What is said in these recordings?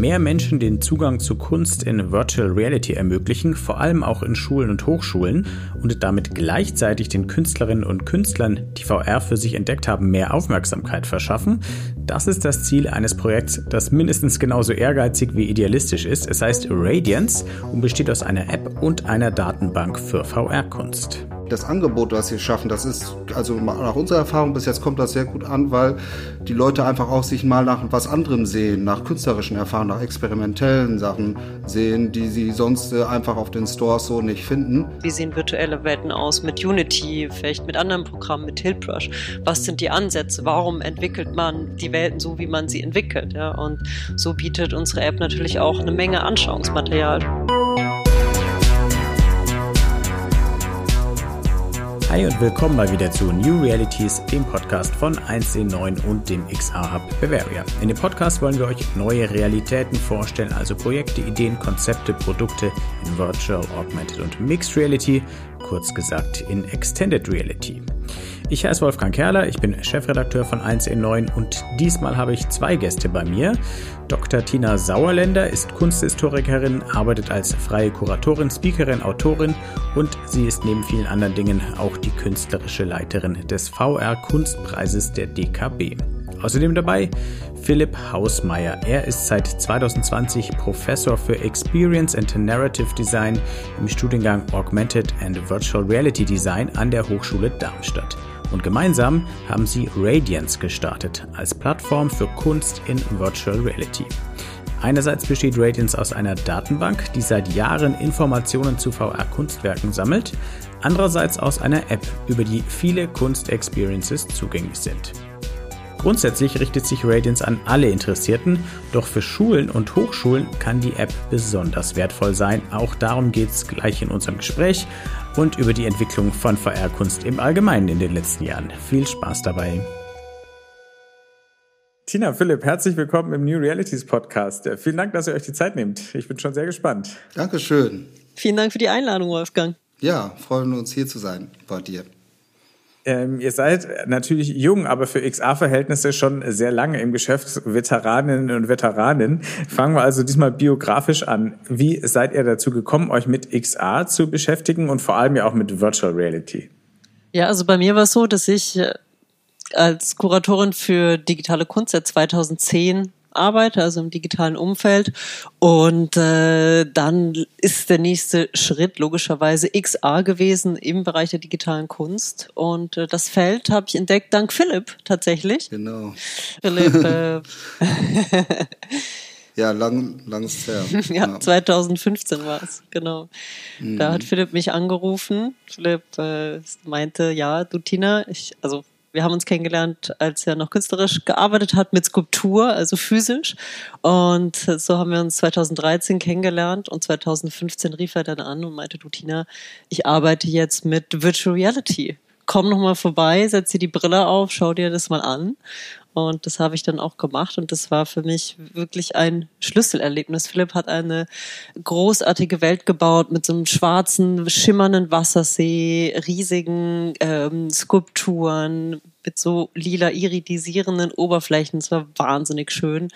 mehr Menschen den Zugang zu Kunst in Virtual Reality ermöglichen, vor allem auch in Schulen und Hochschulen und damit gleichzeitig den Künstlerinnen und Künstlern, die VR für sich entdeckt haben, mehr Aufmerksamkeit verschaffen. Das ist das Ziel eines Projekts, das mindestens genauso ehrgeizig wie idealistisch ist. Es heißt Radiance und besteht aus einer App und einer Datenbank für VR-Kunst das Angebot, was wir schaffen, das ist, also nach unserer Erfahrung bis jetzt kommt das sehr gut an, weil die Leute einfach auch sich mal nach was anderem sehen, nach künstlerischen Erfahrungen, nach experimentellen Sachen sehen, die sie sonst äh, einfach auf den Stores so nicht finden. Wie sehen virtuelle Welten aus mit Unity, vielleicht mit anderen Programmen, mit Tiltbrush? Was sind die Ansätze? Warum entwickelt man die Welten so, wie man sie entwickelt? Ja? Und so bietet unsere App natürlich auch eine Menge Anschauungsmaterial. Hi und willkommen mal wieder zu New Realities, dem Podcast von 1C9 und dem XR Hub Bavaria. In dem Podcast wollen wir euch neue Realitäten vorstellen, also Projekte, Ideen, Konzepte, Produkte in Virtual, Augmented und Mixed Reality, kurz gesagt in Extended Reality. Ich heiße Wolfgang Kerler, ich bin Chefredakteur von 1 in 9 und diesmal habe ich zwei Gäste bei mir. Dr. Tina Sauerländer ist Kunsthistorikerin, arbeitet als freie Kuratorin, Speakerin, Autorin und sie ist neben vielen anderen Dingen auch die künstlerische Leiterin des VR Kunstpreises der DKB. Außerdem dabei Philipp Hausmeier. Er ist seit 2020 Professor für Experience and Narrative Design im Studiengang Augmented and Virtual Reality Design an der Hochschule Darmstadt. Und gemeinsam haben sie Radiance gestartet als Plattform für Kunst in Virtual Reality. Einerseits besteht Radiance aus einer Datenbank, die seit Jahren Informationen zu VR-Kunstwerken sammelt, andererseits aus einer App, über die viele Kunstexperiences zugänglich sind. Grundsätzlich richtet sich Radiance an alle Interessierten, doch für Schulen und Hochschulen kann die App besonders wertvoll sein. Auch darum geht es gleich in unserem Gespräch und über die Entwicklung von VR-Kunst im Allgemeinen in den letzten Jahren. Viel Spaß dabei! Tina, Philipp, herzlich willkommen im New Realities Podcast. Vielen Dank, dass ihr euch die Zeit nehmt. Ich bin schon sehr gespannt. Dankeschön. Vielen Dank für die Einladung, Wolfgang. Ja, freuen wir uns hier zu sein bei dir. Ähm, ihr seid natürlich jung, aber für XA-Verhältnisse schon sehr lange im Geschäft, Veteraninnen und Veteranen. Fangen wir also diesmal biografisch an. Wie seid ihr dazu gekommen, euch mit XA zu beschäftigen und vor allem ja auch mit Virtual Reality? Ja, also bei mir war es so, dass ich äh, als Kuratorin für digitale Kunst seit 2010 arbeite, also im digitalen Umfeld. Und äh, dann ist der nächste Schritt logischerweise XA gewesen im Bereich der digitalen Kunst. Und äh, das Feld habe ich entdeckt dank Philipp tatsächlich. Genau. Philipp. Äh, Ja, lang, lang ist her. ja, 2015 war es, genau. Mhm. Da hat Philipp mich angerufen. Philipp äh, meinte, ja, du Tina, ich, also wir haben uns kennengelernt, als er noch künstlerisch gearbeitet hat mit Skulptur, also physisch. Und so haben wir uns 2013 kennengelernt und 2015 rief er dann an und meinte, du Tina, ich arbeite jetzt mit Virtual Reality. Komm noch mal vorbei, setz dir die Brille auf, schau dir das mal an. Und das habe ich dann auch gemacht und das war für mich wirklich ein Schlüsselerlebnis. Philipp hat eine großartige Welt gebaut mit so einem schwarzen, schimmernden Wassersee, riesigen ähm, Skulpturen, mit so lila iridisierenden Oberflächen. Es war wahnsinnig schön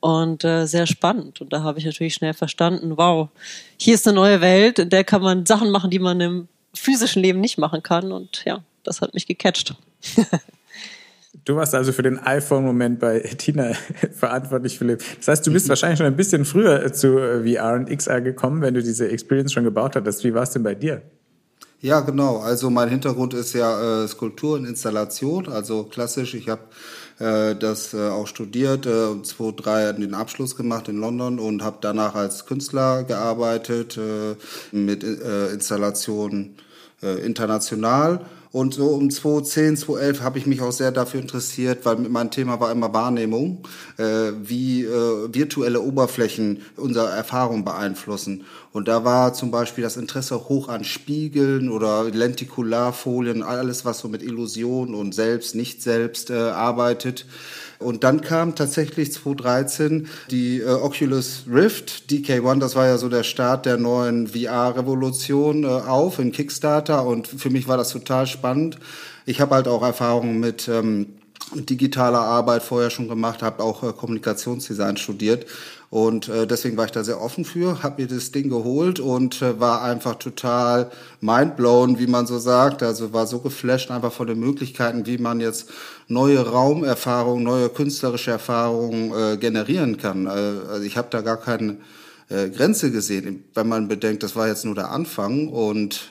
und äh, sehr spannend. Und da habe ich natürlich schnell verstanden, wow, hier ist eine neue Welt, in der kann man Sachen machen, die man im physischen Leben nicht machen kann. Und ja, das hat mich gecatcht. Du warst also für den iPhone-Moment bei Tina verantwortlich, Philipp. Das heißt, du bist mhm. wahrscheinlich schon ein bisschen früher zu äh, VR und XR gekommen, wenn du diese Experience schon gebaut hattest. Wie war es denn bei dir? Ja, genau. Also mein Hintergrund ist ja äh, Skulptur und Installation, also klassisch. Ich habe äh, das äh, auch studiert äh, und 2003 den Abschluss gemacht in London und habe danach als Künstler gearbeitet äh, mit äh, Installationen äh, international und so um 2010, 2011 habe ich mich auch sehr dafür interessiert, weil mein Thema war immer Wahrnehmung, äh, wie äh, virtuelle Oberflächen unsere Erfahrung beeinflussen. Und da war zum Beispiel das Interesse hoch an Spiegeln oder Lentikularfolien, alles was so mit Illusion und Selbst, Nicht-Selbst äh, arbeitet. Und dann kam tatsächlich 2013 die äh, Oculus Rift, DK1, das war ja so der Start der neuen VR-Revolution äh, auf in Kickstarter und für mich war das total spannend. Ich habe halt auch Erfahrungen mit ähm, digitaler Arbeit vorher schon gemacht, habe auch äh, Kommunikationsdesign studiert und äh, deswegen war ich da sehr offen für, habe mir das Ding geholt und äh, war einfach total mindblown, wie man so sagt. Also war so geflasht einfach von den Möglichkeiten, wie man jetzt neue Raumerfahrungen, neue künstlerische Erfahrungen äh, generieren kann. Äh, also ich habe da gar keine äh, Grenze gesehen, wenn man bedenkt, das war jetzt nur der Anfang und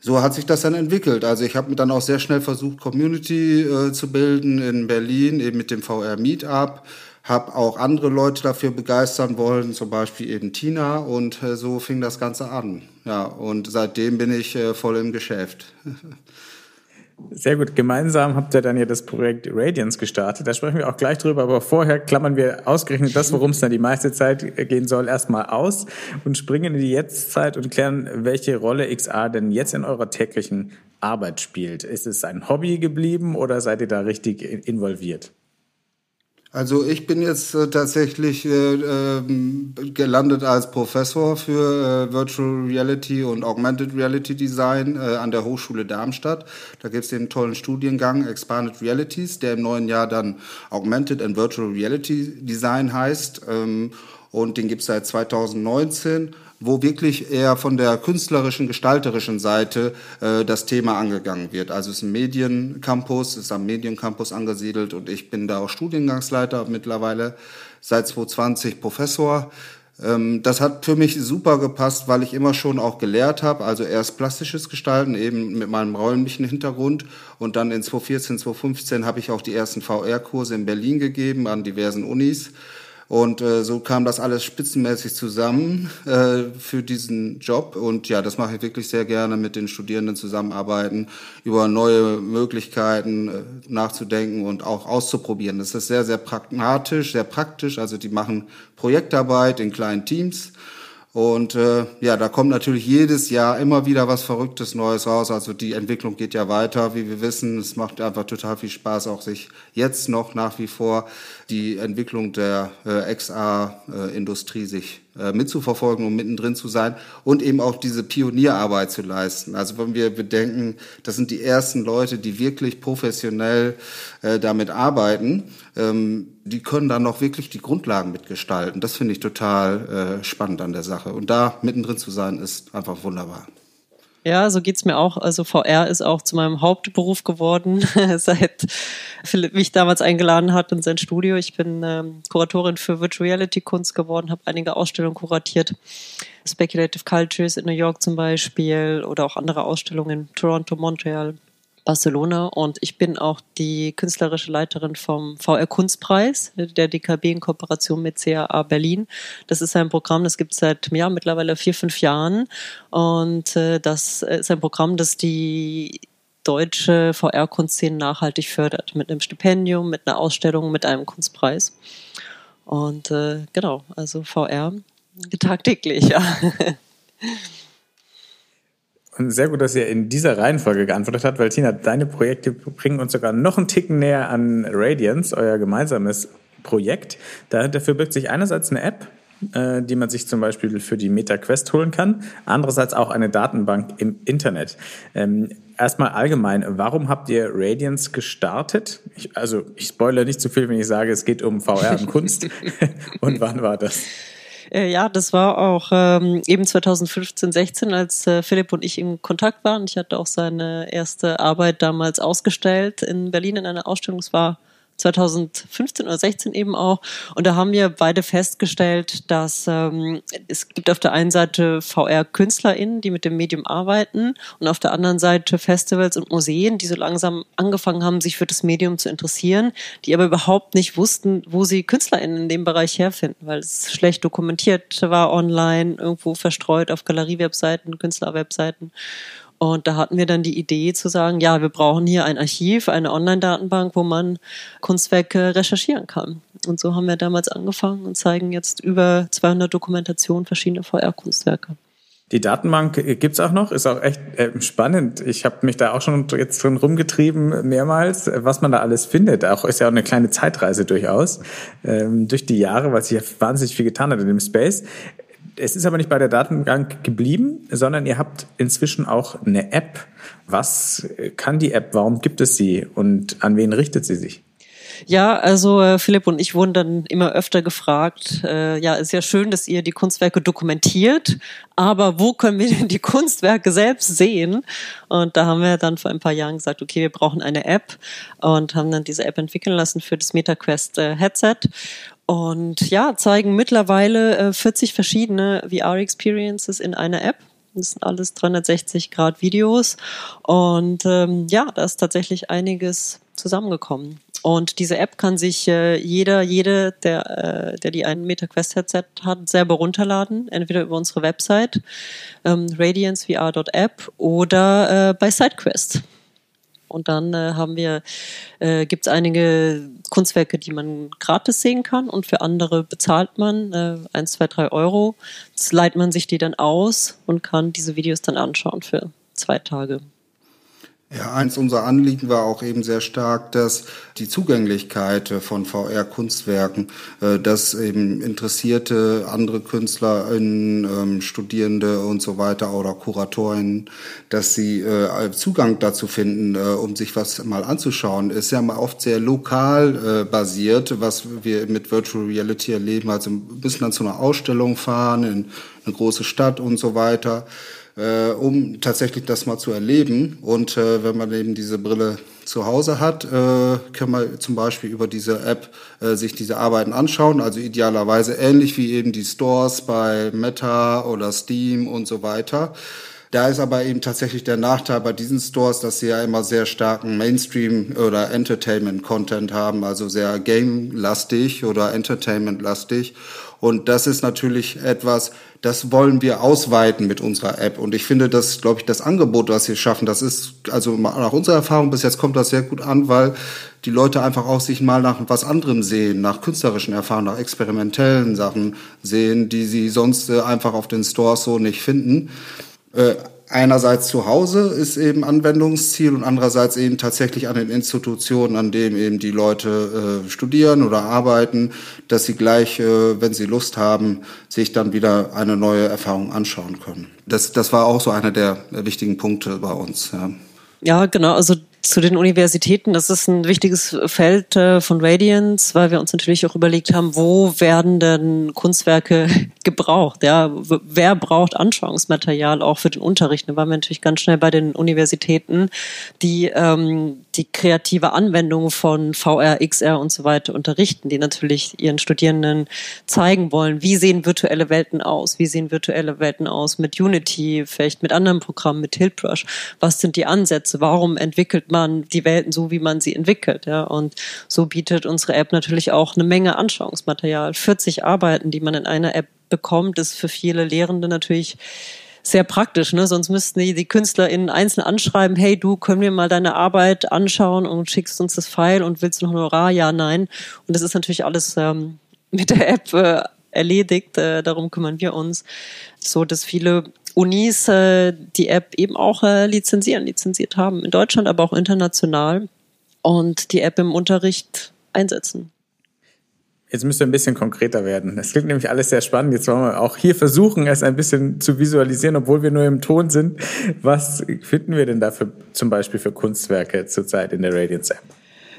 so hat sich das dann entwickelt. Also ich habe dann auch sehr schnell versucht, Community äh, zu bilden in Berlin, eben mit dem VR Meetup habe auch andere Leute dafür begeistern wollen, zum Beispiel eben Tina und äh, so fing das Ganze an. Ja, und seitdem bin ich äh, voll im Geschäft. Sehr gut. Gemeinsam habt ihr dann ja das Projekt Radiance gestartet. Da sprechen wir auch gleich drüber. Aber vorher klammern wir ausgerechnet das, worum es dann die meiste Zeit gehen soll, erstmal aus und springen in die Jetztzeit und klären, welche Rolle XR denn jetzt in eurer täglichen Arbeit spielt. Ist es ein Hobby geblieben oder seid ihr da richtig involviert? Also ich bin jetzt äh, tatsächlich äh, äh, gelandet als Professor für äh, Virtual Reality und Augmented Reality Design äh, an der Hochschule Darmstadt. Da gibt es den tollen Studiengang Expanded Realities, der im neuen Jahr dann Augmented and Virtual Reality Design heißt. Ähm, und den gibt es seit 2019 wo wirklich eher von der künstlerischen, gestalterischen Seite äh, das Thema angegangen wird. Also es ist ein Mediencampus, ist am Mediencampus angesiedelt und ich bin da auch Studiengangsleiter mittlerweile seit 2020 Professor. Ähm, das hat für mich super gepasst, weil ich immer schon auch gelehrt habe, also erst plastisches Gestalten, eben mit meinem räumlichen Hintergrund. Und dann in 2014, 2015 habe ich auch die ersten VR-Kurse in Berlin gegeben an diversen Unis. Und äh, so kam das alles spitzenmäßig zusammen äh, für diesen Job. Und ja, das mache ich wirklich sehr gerne, mit den Studierenden zusammenarbeiten, über neue Möglichkeiten äh, nachzudenken und auch auszuprobieren. Das ist sehr, sehr pragmatisch, sehr praktisch. Also die machen Projektarbeit in kleinen Teams und äh, ja, da kommt natürlich jedes Jahr immer wieder was Verrücktes Neues raus. Also die Entwicklung geht ja weiter, wie wir wissen. Es macht einfach total viel Spaß, auch sich jetzt noch nach wie vor die Entwicklung der äh, XR-Industrie sich äh, mitzuverfolgen und mittendrin zu sein und eben auch diese Pionierarbeit zu leisten. Also wenn wir bedenken, das sind die ersten Leute, die wirklich professionell äh, damit arbeiten, ähm, die können dann noch wirklich die Grundlagen mitgestalten. Das finde ich total äh, spannend an der Sache. Und da mittendrin zu sein, ist einfach wunderbar. Ja, so geht's mir auch. Also VR ist auch zu meinem Hauptberuf geworden, seit Philipp mich damals eingeladen hat in sein Studio. Ich bin ähm, Kuratorin für Virtual Reality Kunst geworden, habe einige Ausstellungen kuratiert. Speculative Cultures in New York zum Beispiel oder auch andere Ausstellungen in Toronto, Montreal. Barcelona und ich bin auch die künstlerische Leiterin vom VR Kunstpreis der DKB in Kooperation mit CAA Berlin. Das ist ein Programm, das gibt es seit ja, mittlerweile vier, fünf Jahren und äh, das ist ein Programm, das die deutsche VR-Kunstszene nachhaltig fördert mit einem Stipendium, mit einer Ausstellung, mit einem Kunstpreis. Und äh, genau, also VR tagtäglich, ja. Und sehr gut, dass ihr in dieser Reihenfolge geantwortet habt, weil Tina, deine Projekte bringen uns sogar noch einen Ticken näher an Radiance, euer gemeinsames Projekt. dafür birgt sich einerseits eine App, äh, die man sich zum Beispiel für die MetaQuest holen kann, andererseits auch eine Datenbank im Internet. Ähm, erstmal allgemein, warum habt ihr Radiance gestartet? Ich, also ich spoilere nicht zu viel, wenn ich sage, es geht um VR und Kunst. und wann war das? Äh, ja, das war auch ähm, eben 2015, 16, als äh, Philipp und ich in Kontakt waren. Ich hatte auch seine erste Arbeit damals ausgestellt in Berlin in einer Ausstellung. Es war 2015 oder 16 eben auch. Und da haben wir beide festgestellt, dass ähm, es gibt auf der einen Seite VR-KünstlerInnen, die mit dem Medium arbeiten und auf der anderen Seite Festivals und Museen, die so langsam angefangen haben, sich für das Medium zu interessieren, die aber überhaupt nicht wussten, wo sie KünstlerInnen in dem Bereich herfinden, weil es schlecht dokumentiert war online, irgendwo verstreut auf Galerie-Webseiten, Künstler-Webseiten. Und da hatten wir dann die Idee zu sagen, ja, wir brauchen hier ein Archiv, eine Online-Datenbank, wo man Kunstwerke recherchieren kann. Und so haben wir damals angefangen und zeigen jetzt über 200 Dokumentationen verschiedener VR-Kunstwerke. Die Datenbank gibt's auch noch, ist auch echt äh, spannend. Ich habe mich da auch schon jetzt drin rumgetrieben mehrmals, was man da alles findet. Auch ist ja auch eine kleine Zeitreise durchaus ähm, durch die Jahre, weil sich ja wahnsinnig viel getan hat in dem Space. Es ist aber nicht bei der Datenbank geblieben, sondern ihr habt inzwischen auch eine App. Was kann die App? Warum gibt es sie? Und an wen richtet sie sich? Ja, also äh, Philipp und ich wurden dann immer öfter gefragt, äh, ja, ist ja schön, dass ihr die Kunstwerke dokumentiert, aber wo können wir denn die Kunstwerke selbst sehen? Und da haben wir dann vor ein paar Jahren gesagt, okay, wir brauchen eine App und haben dann diese App entwickeln lassen für das MetaQuest äh, Headset. Und ja, zeigen mittlerweile äh, 40 verschiedene VR-Experiences in einer App. Das sind alles 360 Grad Videos. Und ähm, ja, da ist tatsächlich einiges zusammengekommen. Und diese App kann sich äh, jeder, jede, der, äh, der die einen MetaQuest Headset hat, selber runterladen, entweder über unsere Website ähm, radiancevr.app oder äh, bei SideQuest. Und dann äh, haben wir, äh, gibt es einige Kunstwerke, die man gratis sehen kann und für andere bezahlt man äh, 1, 2, 3 Euro. Jetzt leiht man sich die dann aus und kann diese Videos dann anschauen für zwei Tage. Ja, eins unserer Anliegen war auch eben sehr stark, dass die Zugänglichkeit von VR-Kunstwerken, äh, dass eben interessierte andere KünstlerInnen, ähm, Studierende und so weiter oder KuratorInnen, dass sie äh, Zugang dazu finden, äh, um sich was mal anzuschauen, ist ja mal oft sehr lokal basiert, was wir mit Virtual Reality erleben. Also müssen dann zu einer Ausstellung fahren in eine große Stadt und so weiter äh, um tatsächlich das mal zu erleben. Und äh, wenn man eben diese Brille zu Hause hat, äh, kann man zum Beispiel über diese App äh, sich diese Arbeiten anschauen. Also idealerweise ähnlich wie eben die Stores bei Meta oder Steam und so weiter. Da ist aber eben tatsächlich der Nachteil bei diesen Stores, dass sie ja immer sehr starken Mainstream- oder Entertainment-Content haben, also sehr game-lastig oder Entertainment-lastig. Und das ist natürlich etwas, das wollen wir ausweiten mit unserer App. Und ich finde, das, glaube ich, das Angebot, was wir schaffen, das ist, also nach unserer Erfahrung bis jetzt kommt das sehr gut an, weil die Leute einfach auch sich mal nach was anderem sehen, nach künstlerischen Erfahrungen, nach experimentellen Sachen sehen, die sie sonst äh, einfach auf den Stores so nicht finden. Einerseits zu Hause ist eben Anwendungsziel und andererseits eben tatsächlich an den Institutionen, an denen eben die Leute äh, studieren oder arbeiten, dass sie gleich, äh, wenn sie Lust haben, sich dann wieder eine neue Erfahrung anschauen können. Das, das war auch so einer der wichtigen Punkte bei uns. Ja. Ja, genau. Also zu den Universitäten, das ist ein wichtiges Feld äh, von Radiance, weil wir uns natürlich auch überlegt haben, wo werden denn Kunstwerke gebraucht? Ja, wer braucht Anschauungsmaterial auch für den Unterricht? Da waren wir natürlich ganz schnell bei den Universitäten, die ähm, die kreative Anwendung von VR, XR und so weiter unterrichten, die natürlich ihren Studierenden zeigen wollen, wie sehen virtuelle Welten aus? Wie sehen virtuelle Welten aus mit Unity, vielleicht mit anderen Programmen, mit Tiltbrush? Was sind die Ansätze? Warum entwickelt die Welten so, wie man sie entwickelt. Ja? Und so bietet unsere App natürlich auch eine Menge Anschauungsmaterial. 40 Arbeiten, die man in einer App bekommt, ist für viele Lehrende natürlich sehr praktisch, ne? Sonst müssten die, die KünstlerInnen einzeln anschreiben, hey, du, können wir mal deine Arbeit anschauen und schickst uns das File und willst du noch Honorar? Ja, nein. Und das ist natürlich alles ähm, mit der App äh, erledigt. Äh, darum kümmern wir uns. So, dass viele Unis äh, die App eben auch äh, lizenzieren, lizenziert haben. In Deutschland, aber auch international. Und die App im Unterricht einsetzen. Jetzt müsst ihr ein bisschen konkreter werden. Das klingt nämlich alles sehr spannend. Jetzt wollen wir auch hier versuchen, es ein bisschen zu visualisieren, obwohl wir nur im Ton sind. Was finden wir denn da für, zum Beispiel für Kunstwerke zurzeit in der Radiance App?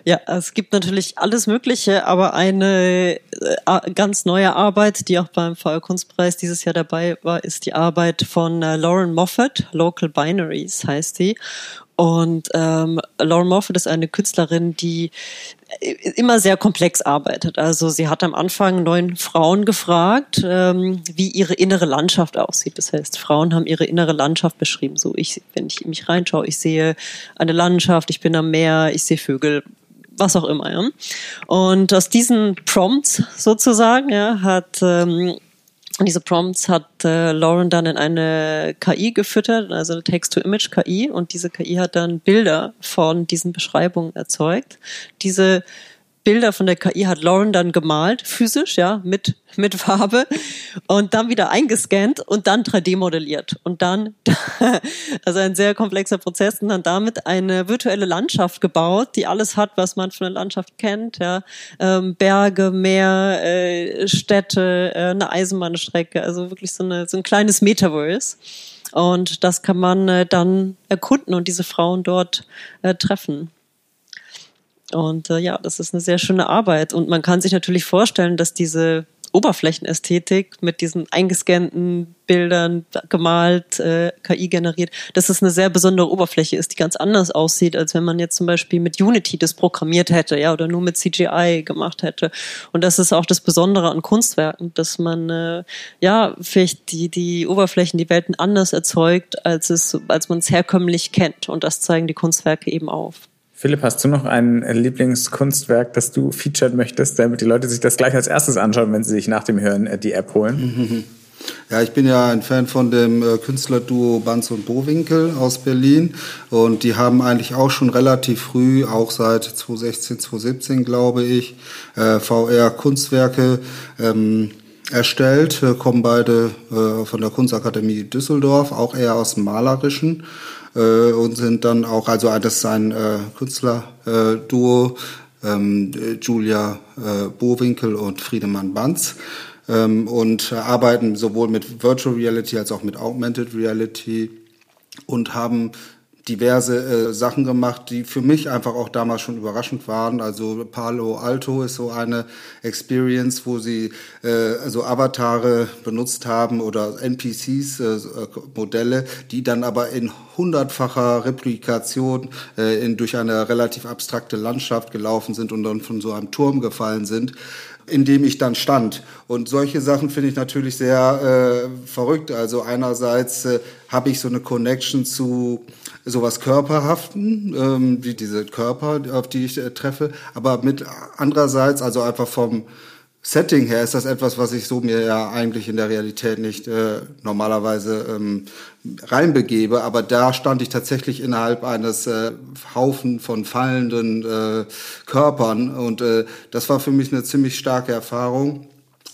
Ja, es gibt natürlich alles Mögliche, aber eine äh, ganz neue Arbeit, die auch beim VR Kunstpreis dieses Jahr dabei war, ist die Arbeit von äh, Lauren Moffat, Local Binaries heißt sie. Und ähm, Lauren Moffat ist eine Künstlerin, die äh, immer sehr komplex arbeitet. Also sie hat am Anfang neun Frauen gefragt, ähm, wie ihre innere Landschaft aussieht. Das heißt, Frauen haben ihre innere Landschaft beschrieben. So ich, wenn ich mich reinschaue, ich sehe eine Landschaft, ich bin am Meer, ich sehe Vögel, was auch immer. Ja. Und aus diesen Prompts sozusagen ja, hat ähm, diese Prompts hat äh, Lauren dann in eine KI gefüttert, also eine Text-to-Image-KI, und diese KI hat dann Bilder von diesen Beschreibungen erzeugt. Diese Bilder von der KI hat Lauren dann gemalt, physisch, ja, mit, mit Farbe und dann wieder eingescannt und dann 3D modelliert und dann, also ein sehr komplexer Prozess und dann damit eine virtuelle Landschaft gebaut, die alles hat, was man von der Landschaft kennt, ja, ähm, Berge, Meer, äh, Städte, äh, eine Eisenbahnstrecke, also wirklich so, eine, so ein kleines Metaverse. Und das kann man äh, dann erkunden und diese Frauen dort äh, treffen. Und äh, ja, das ist eine sehr schöne Arbeit. Und man kann sich natürlich vorstellen, dass diese Oberflächenästhetik mit diesen eingescannten Bildern gemalt, äh, KI generiert, dass es eine sehr besondere Oberfläche ist, die ganz anders aussieht, als wenn man jetzt zum Beispiel mit Unity das programmiert hätte, ja, oder nur mit CGI gemacht hätte. Und das ist auch das Besondere an Kunstwerken, dass man äh, ja vielleicht die die Oberflächen, die Welten anders erzeugt, als es als man es herkömmlich kennt. Und das zeigen die Kunstwerke eben auf. Philipp, hast du noch ein Lieblingskunstwerk, das du featuren möchtest, damit die Leute sich das gleich als erstes anschauen, wenn sie sich nach dem Hören äh, die App holen? Ja, ich bin ja ein Fan von dem äh, Künstlerduo Banz und Bowinkel aus Berlin. Und die haben eigentlich auch schon relativ früh, auch seit 2016, 2017 glaube ich, äh, VR-Kunstwerke ähm, erstellt, kommen beide äh, von der Kunstakademie Düsseldorf, auch eher aus dem Malerischen äh, und sind dann auch, also das ist ein äh, Künstlerduo, ähm, Julia äh, Bowinkel und Friedemann Banz. Ähm, und arbeiten sowohl mit Virtual Reality als auch mit Augmented Reality und haben diverse äh, Sachen gemacht, die für mich einfach auch damals schon überraschend waren. Also Palo Alto ist so eine Experience, wo sie äh, also Avatare benutzt haben oder NPCs, äh, Modelle, die dann aber in hundertfacher Replikation äh, in, durch eine relativ abstrakte Landschaft gelaufen sind und dann von so einem Turm gefallen sind in dem ich dann stand. Und solche Sachen finde ich natürlich sehr äh, verrückt. Also einerseits äh, habe ich so eine Connection zu sowas Körperhaften, ähm, wie diese Körper, auf die ich äh, treffe, aber mit andererseits, also einfach vom Setting her ist das etwas, was ich so mir ja eigentlich in der Realität nicht äh, normalerweise ähm, reinbegebe, aber da stand ich tatsächlich innerhalb eines äh, Haufen von fallenden äh, Körpern und äh, das war für mich eine ziemlich starke Erfahrung.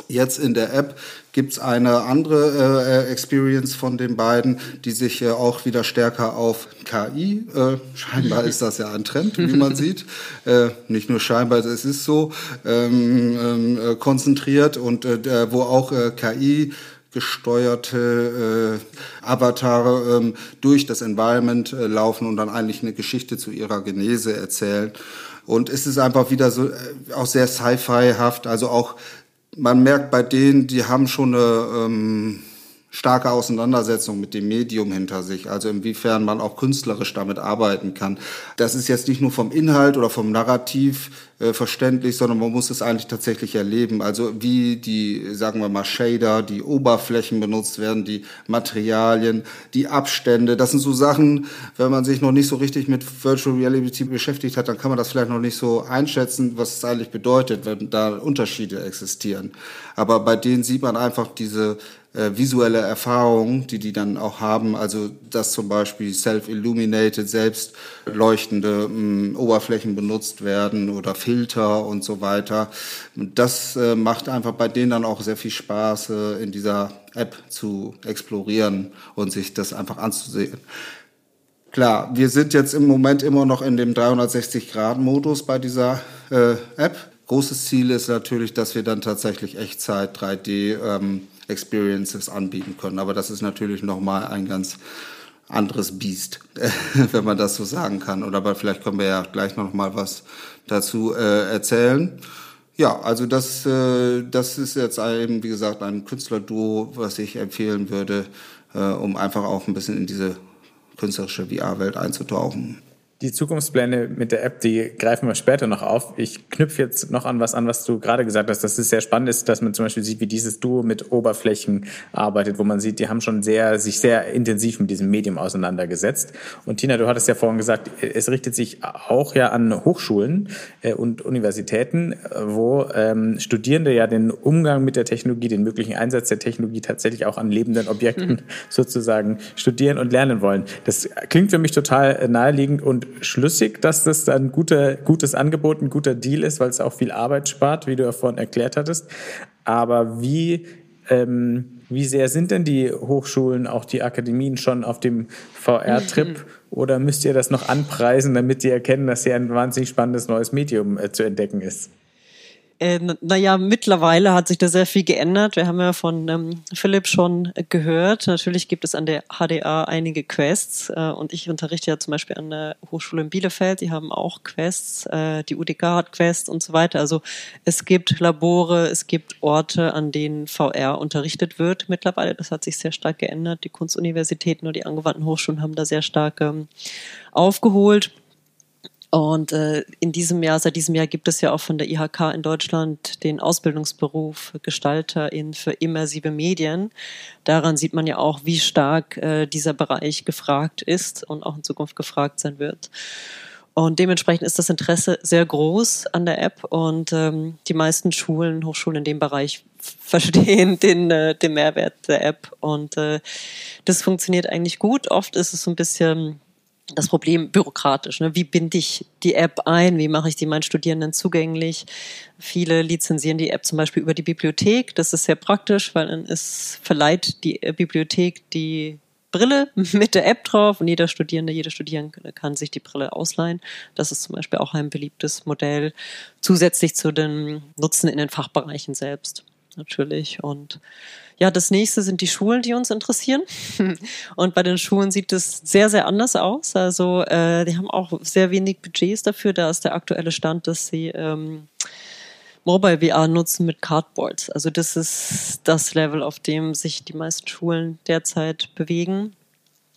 Jetzt in der App gibt's eine andere äh, Experience von den beiden, die sich äh, auch wieder stärker auf KI, äh, scheinbar ist das ja ein Trend, wie man sieht, äh, nicht nur scheinbar, es ist so, ähm, ähm, äh, konzentriert und äh, wo auch äh, KI gesteuerte äh, Avatare ähm, durch das Environment äh, laufen und dann eigentlich eine Geschichte zu ihrer Genese erzählen. Und es ist einfach wieder so äh, auch sehr Sci-Fi-haft, also auch man merkt bei denen, die haben schon eine ähm, starke Auseinandersetzung mit dem Medium hinter sich, also inwiefern man auch künstlerisch damit arbeiten kann. Das ist jetzt nicht nur vom Inhalt oder vom Narrativ äh, verständlich, sondern man muss es eigentlich tatsächlich erleben. Also wie die, sagen wir mal, Shader, die Oberflächen benutzt werden, die Materialien, die Abstände. Das sind so Sachen, wenn man sich noch nicht so richtig mit Virtual Reality beschäftigt hat, dann kann man das vielleicht noch nicht so einschätzen, was es eigentlich bedeutet, wenn da Unterschiede existieren. Aber bei denen sieht man einfach diese äh, visuelle Erfahrung, die die dann auch haben. Also dass zum Beispiel self-illuminated, selbst leuchtende mh, Oberflächen benutzt werden oder Filter und so weiter. Das äh, macht einfach bei denen dann auch sehr viel Spaß, äh, in dieser App zu explorieren und sich das einfach anzusehen. Klar, wir sind jetzt im Moment immer noch in dem 360-Grad-Modus bei dieser äh, App. Großes Ziel ist natürlich, dass wir dann tatsächlich Echtzeit 3D ähm, Experiences anbieten können. Aber das ist natürlich nochmal ein ganz anderes Biest, wenn man das so sagen kann. Oder aber vielleicht können wir ja gleich noch mal was dazu äh, erzählen. Ja, also das, äh, das ist jetzt eben, wie gesagt, ein Künstlerduo, was ich empfehlen würde, äh, um einfach auch ein bisschen in diese künstlerische VR-Welt einzutauchen. Die Zukunftspläne mit der App, die greifen wir später noch auf. Ich knüpfe jetzt noch an was an, was du gerade gesagt hast, dass es sehr spannend ist, dass man zum Beispiel sieht, wie dieses Duo mit Oberflächen arbeitet, wo man sieht, die haben schon sehr, sich sehr intensiv mit diesem Medium auseinandergesetzt. Und Tina, du hattest ja vorhin gesagt, es richtet sich auch ja an Hochschulen äh, und Universitäten, wo ähm, Studierende ja den Umgang mit der Technologie, den möglichen Einsatz der Technologie tatsächlich auch an lebenden Objekten sozusagen studieren und lernen wollen. Das klingt für mich total äh, naheliegend und schlüssig, dass das ein guter, gutes Angebot, ein guter Deal ist, weil es auch viel Arbeit spart, wie du ja vorhin erklärt hattest. Aber wie, ähm, wie sehr sind denn die Hochschulen, auch die Akademien schon auf dem VR-Trip? Mhm. Oder müsst ihr das noch anpreisen, damit die erkennen, dass hier ein wahnsinnig spannendes neues Medium äh, zu entdecken ist? Äh, naja, mittlerweile hat sich da sehr viel geändert. Wir haben ja von ähm, Philipp schon gehört. Natürlich gibt es an der HDA einige Quests äh, und ich unterrichte ja zum Beispiel an der Hochschule in Bielefeld. Die haben auch Quests. Äh, die UDK hat Quests und so weiter. Also es gibt Labore, es gibt Orte, an denen VR unterrichtet wird mittlerweile. Das hat sich sehr stark geändert. Die Kunstuniversitäten und die angewandten Hochschulen haben da sehr stark ähm, aufgeholt. Und äh, in diesem Jahr, seit diesem Jahr gibt es ja auch von der IHK in Deutschland den Ausbildungsberuf Gestalterin für immersive Medien. Daran sieht man ja auch, wie stark äh, dieser Bereich gefragt ist und auch in Zukunft gefragt sein wird. Und dementsprechend ist das Interesse sehr groß an der App und ähm, die meisten Schulen, Hochschulen in dem Bereich verstehen den, äh, den Mehrwert der App und äh, das funktioniert eigentlich gut. Oft ist es so ein bisschen das Problem bürokratisch. Ne? Wie binde ich die App ein? Wie mache ich die meinen Studierenden zugänglich? Viele lizenzieren die App zum Beispiel über die Bibliothek. Das ist sehr praktisch, weil dann ist, verleiht die Bibliothek die Brille mit der App drauf und jeder Studierende, jede Studierende kann sich die Brille ausleihen. Das ist zum Beispiel auch ein beliebtes Modell, zusätzlich zu den Nutzen in den Fachbereichen selbst natürlich. Und ja, das nächste sind die Schulen, die uns interessieren. Und bei den Schulen sieht es sehr, sehr anders aus. Also äh, die haben auch sehr wenig Budgets dafür. Da ist der aktuelle Stand, dass sie ähm, Mobile VR nutzen mit Cardboards. Also das ist das Level, auf dem sich die meisten Schulen derzeit bewegen.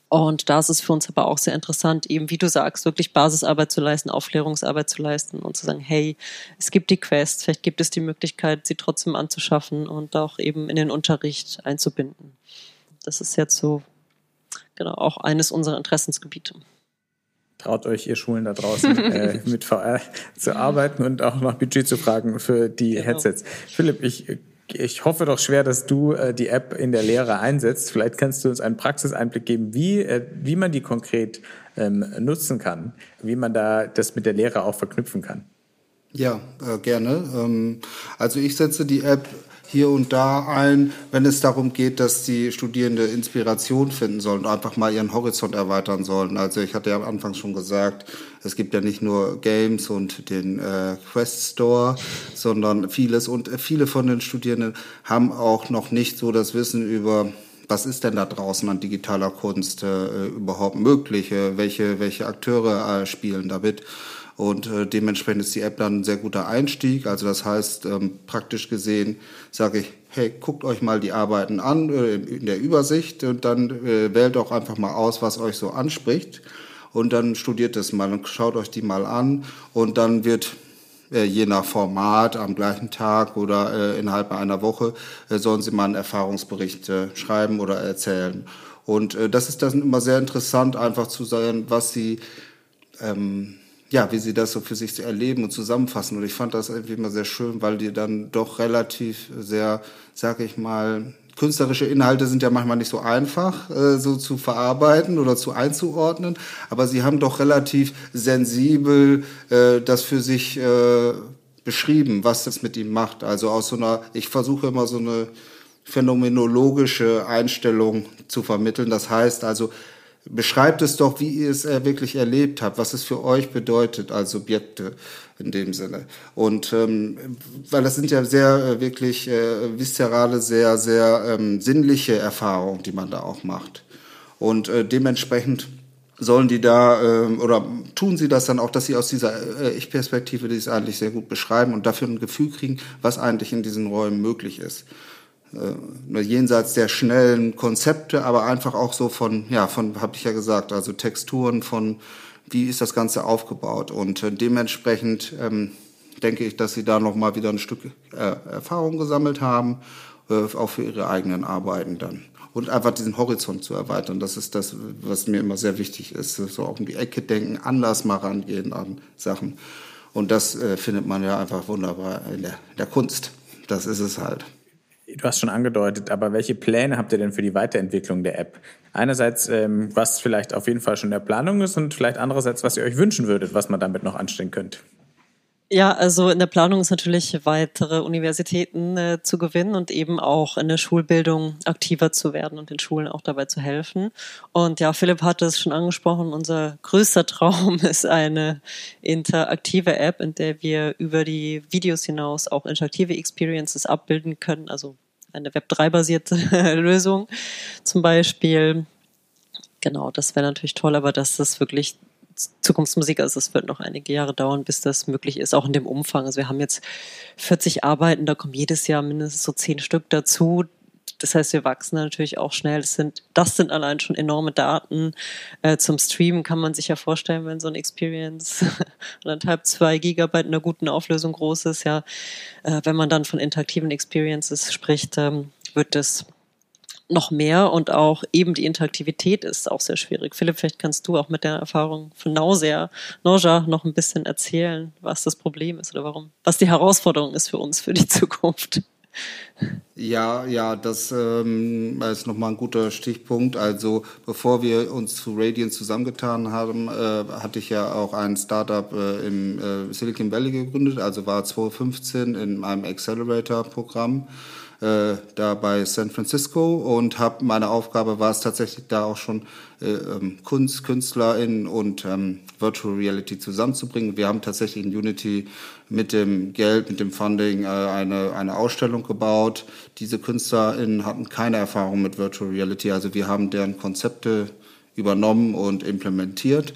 Und da ist es für uns aber auch sehr interessant, eben wie du sagst, wirklich Basisarbeit zu leisten, Aufklärungsarbeit zu leisten und zu sagen, hey, es gibt die Quest, vielleicht gibt es die Möglichkeit, sie trotzdem anzuschaffen und auch eben in den Unterricht einzubinden. Das ist jetzt so, genau, auch eines unserer Interessensgebiete. Traut euch, ihr Schulen da draußen, äh, mit VR zu arbeiten und auch nach Budget zu fragen für die genau. Headsets. Philipp, ich ich hoffe doch schwer, dass du äh, die App in der Lehre einsetzt. Vielleicht kannst du uns einen Praxiseinblick geben, wie, äh, wie man die konkret ähm, nutzen kann, wie man da das mit der Lehre auch verknüpfen kann. Ja, äh, gerne. Ähm, also ich setze die App hier und da ein, wenn es darum geht, dass die Studierende Inspiration finden sollen und einfach mal ihren Horizont erweitern sollen. Also ich hatte ja am Anfang schon gesagt, es gibt ja nicht nur Games und den äh, Quest Store, sondern vieles und viele von den Studierenden haben auch noch nicht so das Wissen über was ist denn da draußen an digitaler Kunst äh, überhaupt möglich? Äh, welche, welche Akteure äh, spielen damit? Und äh, dementsprechend ist die App dann ein sehr guter Einstieg. Also das heißt, ähm, praktisch gesehen sage ich, hey, guckt euch mal die Arbeiten an äh, in der Übersicht und dann äh, wählt auch einfach mal aus, was euch so anspricht. Und dann studiert es mal und schaut euch die mal an. Und dann wird äh, je nach Format am gleichen Tag oder äh, innerhalb einer Woche äh, sollen sie mal einen Erfahrungsbericht äh, schreiben oder erzählen. Und äh, das ist dann immer sehr interessant, einfach zu sagen, was sie ähm, ja, wie sie das so für sich erleben und zusammenfassen. Und ich fand das irgendwie immer sehr schön, weil die dann doch relativ sehr, sag ich mal, künstlerische Inhalte sind ja manchmal nicht so einfach äh, so zu verarbeiten oder zu einzuordnen, aber sie haben doch relativ sensibel äh, das für sich äh, beschrieben, was das mit ihm macht. Also aus so einer, ich versuche immer so eine phänomenologische Einstellung zu vermitteln. Das heißt also, Beschreibt es doch, wie ihr es äh, wirklich erlebt habt, was es für euch bedeutet als Subjekte in dem Sinne. Und ähm, weil das sind ja sehr äh, wirklich äh, viszerale, sehr, sehr ähm, sinnliche Erfahrungen, die man da auch macht. Und äh, dementsprechend sollen die da äh, oder tun sie das dann auch, dass sie aus dieser äh, Ich-Perspektive dies eigentlich sehr gut beschreiben und dafür ein Gefühl kriegen, was eigentlich in diesen Räumen möglich ist äh, jenseits der schnellen Konzepte, aber einfach auch so von, ja, von, habe ich ja gesagt, also Texturen von, wie ist das Ganze aufgebaut und äh, dementsprechend ähm, denke ich, dass sie da noch mal wieder ein Stück äh, Erfahrung gesammelt haben, äh, auch für ihre eigenen Arbeiten dann und einfach diesen Horizont zu erweitern. Das ist das, was mir immer sehr wichtig ist. So auch um die Ecke denken, anders mal rangehen an Sachen. Und das äh, findet man ja einfach wunderbar in der, in der Kunst. Das ist es halt. Du hast schon angedeutet, aber welche Pläne habt ihr denn für die Weiterentwicklung der App? Einerseits, ähm, was vielleicht auf jeden Fall schon in der Planung ist und vielleicht andererseits, was ihr euch wünschen würdet, was man damit noch anstellen könnte. Ja, also in der Planung ist natürlich weitere Universitäten äh, zu gewinnen und eben auch in der Schulbildung aktiver zu werden und den Schulen auch dabei zu helfen. Und ja, Philipp hatte es schon angesprochen, unser größter Traum ist eine interaktive App, in der wir über die Videos hinaus auch interaktive Experiences abbilden können, also eine Web3-basierte Lösung zum Beispiel. Genau, das wäre natürlich toll, aber dass das wirklich Zukunftsmusik, also es wird noch einige Jahre dauern, bis das möglich ist, auch in dem Umfang. Also wir haben jetzt 40 Arbeiten, da kommen jedes Jahr mindestens so zehn Stück dazu. Das heißt, wir wachsen natürlich auch schnell. Das sind, das sind allein schon enorme Daten. Äh, zum Streamen kann man sich ja vorstellen, wenn so ein Experience anderthalb, zwei Gigabyte in einer guten Auflösung groß ist, ja, äh, wenn man dann von interaktiven Experiences spricht, ähm, wird das noch mehr und auch eben die Interaktivität ist auch sehr schwierig. Philipp, vielleicht kannst du auch mit der Erfahrung von Nausea, Nausea noch ein bisschen erzählen, was das Problem ist oder warum, was die Herausforderung ist für uns für die Zukunft. Ja, ja, das ähm, ist nochmal ein guter Stichpunkt. Also bevor wir uns zu Radiant zusammengetan haben, äh, hatte ich ja auch ein Startup äh, im äh, Silicon Valley gegründet, also war 2015 in einem Accelerator-Programm äh, da bei San Francisco und habe meine Aufgabe war es tatsächlich da auch schon äh, ähm, Kunst, KünstlerInnen und ähm, Virtual Reality zusammenzubringen. Wir haben tatsächlich in Unity mit dem Geld, mit dem Funding äh, eine, eine Ausstellung gebaut. Diese KünstlerInnen hatten keine Erfahrung mit Virtual Reality, also wir haben deren Konzepte übernommen und implementiert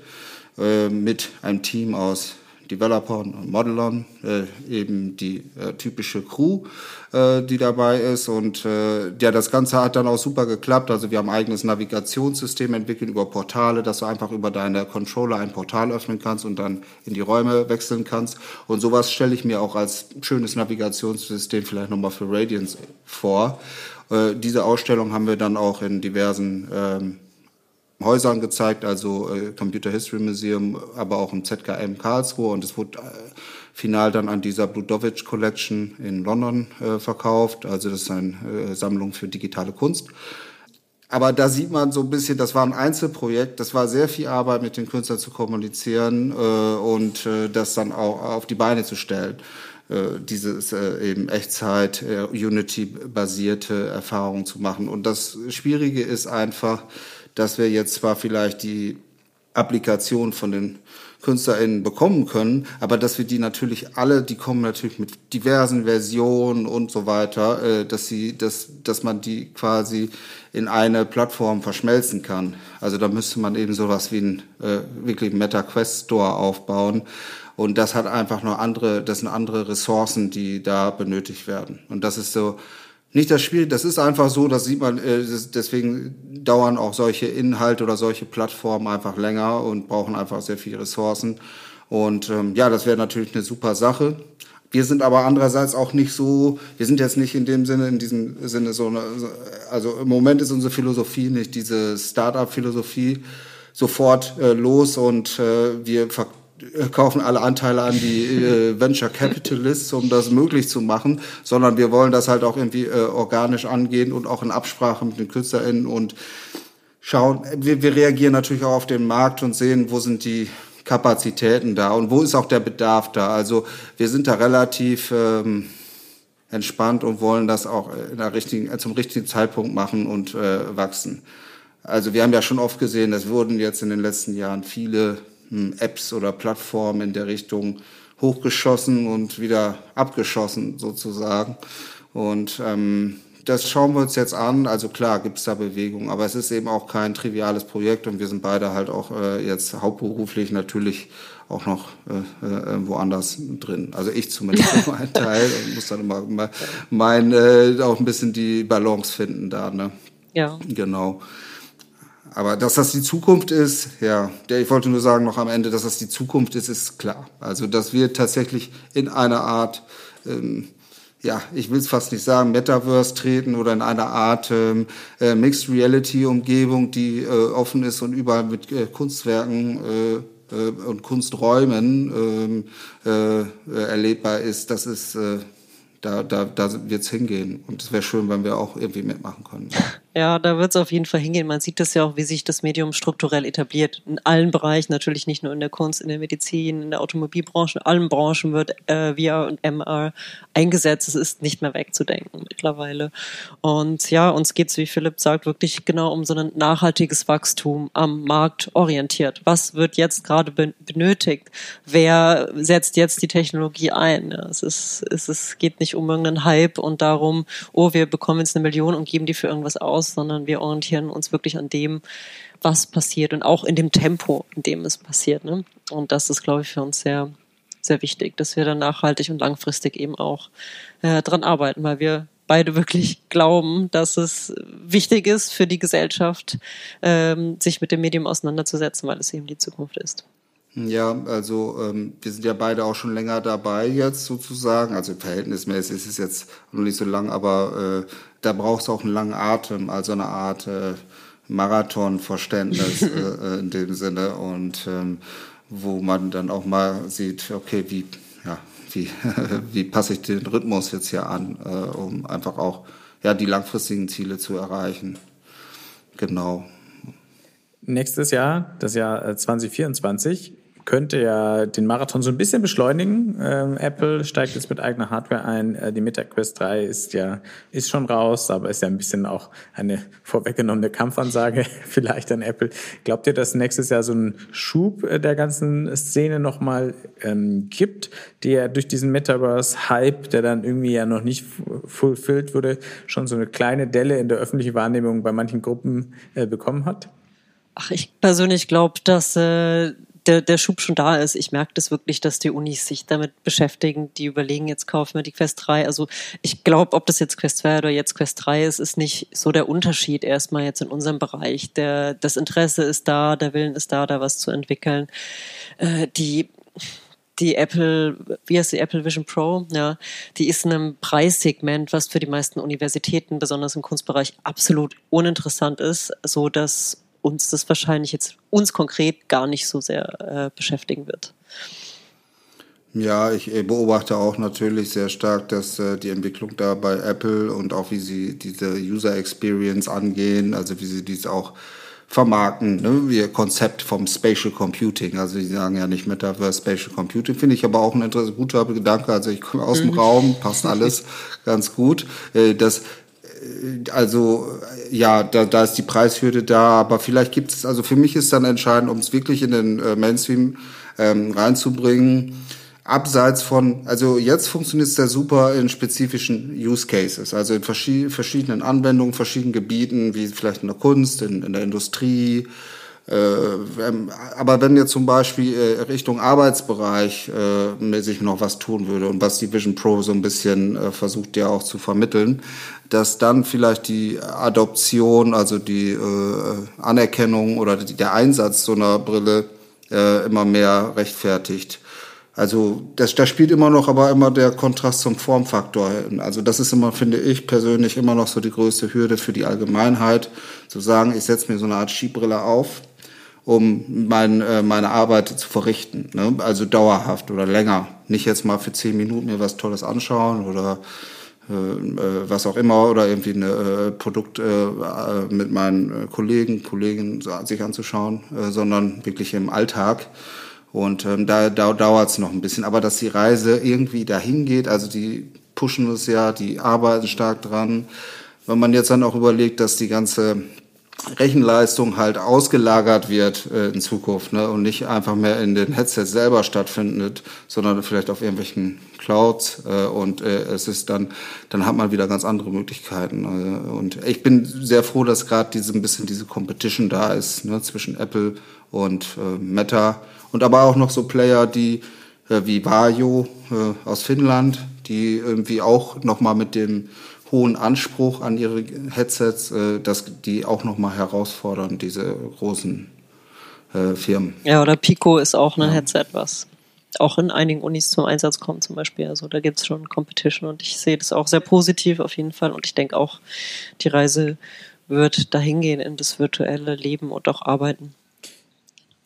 äh, mit einem Team aus Developern und Modelern, äh, eben die äh, typische Crew, äh, die dabei ist. Und äh, ja, das Ganze hat dann auch super geklappt. Also wir haben ein eigenes Navigationssystem entwickelt über Portale, dass du einfach über deine Controller ein Portal öffnen kannst und dann in die Räume wechseln kannst. Und sowas stelle ich mir auch als schönes Navigationssystem vielleicht nochmal für Radiance vor. Äh, diese Ausstellung haben wir dann auch in diversen ähm, Häusern gezeigt, also äh, Computer History Museum, aber auch im ZKM Karlsruhe und es wurde äh, final dann an dieser Bludovich Collection in London äh, verkauft. Also das ist eine äh, Sammlung für digitale Kunst. Aber da sieht man so ein bisschen, das war ein Einzelprojekt, das war sehr viel Arbeit mit den Künstlern zu kommunizieren und das dann auch auf die Beine zu stellen dieses äh, eben Echtzeit, äh, Unity-basierte Erfahrungen zu machen. Und das Schwierige ist einfach, dass wir jetzt zwar vielleicht die Applikation von den KünstlerInnen bekommen können, aber dass wir die natürlich alle, die kommen natürlich mit diversen Versionen und so weiter, äh, dass sie, dass, dass man die quasi in eine Plattform verschmelzen kann. Also da müsste man eben sowas wie ein äh, wirklich Meta Quest Store aufbauen. Und das hat einfach nur andere, das sind andere Ressourcen, die da benötigt werden. Und das ist so, nicht das Spiel, das ist einfach so, das sieht man, äh, deswegen dauern auch solche Inhalte oder solche Plattformen einfach länger und brauchen einfach sehr viele Ressourcen. Und ähm, ja, das wäre natürlich eine super Sache. Wir sind aber andererseits auch nicht so, wir sind jetzt nicht in dem Sinne, in diesem Sinne so, eine, also im Moment ist unsere Philosophie nicht diese Start-up-Philosophie sofort äh, los und äh, wir ver kaufen alle Anteile an die äh, Venture Capitalists, um das möglich zu machen, sondern wir wollen das halt auch irgendwie äh, organisch angehen und auch in Absprache mit den KünstlerInnen und schauen, wir, wir reagieren natürlich auch auf den Markt und sehen, wo sind die Kapazitäten da und wo ist auch der Bedarf da. Also wir sind da relativ ähm, entspannt und wollen das auch in der richtigen, zum richtigen Zeitpunkt machen und äh, wachsen. Also wir haben ja schon oft gesehen, es wurden jetzt in den letzten Jahren viele Apps oder Plattformen in der Richtung hochgeschossen und wieder abgeschossen sozusagen. Und ähm, das schauen wir uns jetzt an. Also klar gibt es da Bewegung, aber es ist eben auch kein triviales Projekt und wir sind beide halt auch äh, jetzt hauptberuflich natürlich auch noch äh, äh, woanders drin. Also ich zumindest für meinen Teil und muss dann immer mein äh, auch ein bisschen die Balance finden da. Ne? Ja. Genau. Aber dass das die Zukunft ist, ja, ich wollte nur sagen noch am Ende, dass das die Zukunft ist, ist klar. Also, dass wir tatsächlich in einer Art, ähm, ja, ich will es fast nicht sagen, Metaverse treten oder in einer Art ähm, äh, Mixed Reality Umgebung, die äh, offen ist und überall mit äh, Kunstwerken äh, äh, und Kunsträumen äh, äh, erlebbar ist. Das ist, äh, da, da, da wird es hingehen. Und es wäre schön, wenn wir auch irgendwie mitmachen können. Ja, da wird es auf jeden Fall hingehen. Man sieht das ja auch, wie sich das Medium strukturell etabliert. In allen Bereichen, natürlich nicht nur in der Kunst, in der Medizin, in der Automobilbranche, in allen Branchen wird äh, VR und MR eingesetzt. Es ist nicht mehr wegzudenken mittlerweile. Und ja, uns geht es, wie Philipp sagt, wirklich genau um so ein nachhaltiges Wachstum am Markt orientiert. Was wird jetzt gerade benötigt? Wer setzt jetzt die Technologie ein? Es, ist, es ist, geht nicht um irgendeinen Hype und darum, oh, wir bekommen jetzt eine Million und geben die für irgendwas aus aus, sondern wir orientieren uns wirklich an dem, was passiert und auch in dem Tempo, in dem es passiert. Ne? Und das ist, glaube ich, für uns sehr, sehr wichtig, dass wir dann nachhaltig und langfristig eben auch äh, dran arbeiten, weil wir beide wirklich glauben, dass es wichtig ist für die Gesellschaft, ähm, sich mit dem Medium auseinanderzusetzen, weil es eben die Zukunft ist. Ja, also ähm, wir sind ja beide auch schon länger dabei jetzt sozusagen. Also verhältnismäßig ist es jetzt noch nicht so lang, aber äh, da braucht es auch einen langen Atem, also eine Art äh, Marathonverständnis äh, äh, in dem Sinne und ähm, wo man dann auch mal sieht, okay, wie, ja, wie, wie passe ich den Rhythmus jetzt hier an, äh, um einfach auch ja, die langfristigen Ziele zu erreichen. Genau. Nächstes Jahr, das Jahr 2024, äh, könnte ja den Marathon so ein bisschen beschleunigen. Ähm, Apple steigt jetzt mit eigener Hardware ein. Äh, die Meta Quest 3 ist ja ist schon raus, aber ist ja ein bisschen auch eine vorweggenommene Kampfansage vielleicht an Apple. Glaubt ihr, dass nächstes Jahr so ein Schub äh, der ganzen Szene nochmal ähm, gibt, der durch diesen Metaverse-Hype, der dann irgendwie ja noch nicht fulfilled wurde, schon so eine kleine Delle in der öffentlichen Wahrnehmung bei manchen Gruppen äh, bekommen hat? Ach, ich persönlich glaube, dass äh, der, der Schub schon da ist. Ich merke das wirklich, dass die Unis sich damit beschäftigen. Die überlegen, jetzt kaufen wir die Quest 3. Also ich glaube, ob das jetzt Quest 2 oder jetzt Quest 3 ist, ist nicht so der Unterschied erstmal jetzt in unserem Bereich. Der, das Interesse ist da, der Willen ist da, da was zu entwickeln. Äh, die die Apple, wie heißt die Apple Vision Pro, ja, die ist in einem Preissegment, was für die meisten Universitäten, besonders im Kunstbereich, absolut uninteressant ist, so dass uns das wahrscheinlich jetzt uns konkret gar nicht so sehr äh, beschäftigen wird. Ja, ich beobachte auch natürlich sehr stark, dass äh, die Entwicklung da bei Apple und auch wie sie diese User Experience angehen, also wie sie dies auch vermarkten, ne? wie Konzept vom Spatial Computing. Also die sagen ja nicht Metaverse Spatial Computing, finde ich aber auch ein guter Gedanke. Also ich komme aus dem mhm. Raum, passt alles ganz gut. Äh, das also ja, da, da ist die Preishürde da, aber vielleicht gibt es, also für mich ist dann entscheidend, um es wirklich in den äh, Mainstream ähm, reinzubringen, abseits von, also jetzt funktioniert es sehr super in spezifischen Use Cases, also in verschi verschiedenen Anwendungen, verschiedenen Gebieten, wie vielleicht in der Kunst, in, in der Industrie, äh, aber wenn jetzt zum Beispiel äh, Richtung Arbeitsbereich äh, sich noch was tun würde und was die Vision Pro so ein bisschen äh, versucht ja auch zu vermitteln, dass dann vielleicht die Adoption, also die äh, Anerkennung oder die, der Einsatz so einer Brille äh, immer mehr rechtfertigt. Also das, da spielt immer noch aber immer der Kontrast zum Formfaktor hin. Also das ist immer, finde ich persönlich, immer noch so die größte Hürde für die Allgemeinheit, zu sagen, ich setze mir so eine Art Skibrille auf um mein, äh, meine Arbeit zu verrichten. Ne? Also dauerhaft oder länger. Nicht jetzt mal für zehn Minuten mir was Tolles anschauen oder was auch immer oder irgendwie ein äh, Produkt äh, äh, mit meinen äh, Kollegen, Kollegen sich anzuschauen, äh, sondern wirklich im Alltag. Und ähm, da, da dauert es noch ein bisschen. Aber dass die Reise irgendwie dahin geht, also die pushen es ja, die arbeiten stark dran. Wenn man jetzt dann auch überlegt, dass die ganze Rechenleistung halt ausgelagert wird äh, in Zukunft ne, und nicht einfach mehr in den Headsets selber stattfindet, sondern vielleicht auf irgendwelchen Clouds äh, und äh, es ist dann, dann hat man wieder ganz andere Möglichkeiten. Äh, und ich bin sehr froh, dass gerade diese ein bisschen diese Competition da ist ne, zwischen Apple und äh, Meta und aber auch noch so Player, die äh, wie Vajo äh, aus Finnland, die irgendwie auch nochmal mit dem hohen Anspruch an ihre Headsets, äh, dass die auch nochmal herausfordern, diese großen äh, Firmen. Ja, oder Pico ist auch ein ja. Headset, was auch in einigen Unis zum Einsatz kommt zum Beispiel. Also da gibt es schon Competition und ich sehe das auch sehr positiv auf jeden Fall und ich denke auch, die Reise wird dahin gehen in das virtuelle Leben und auch Arbeiten.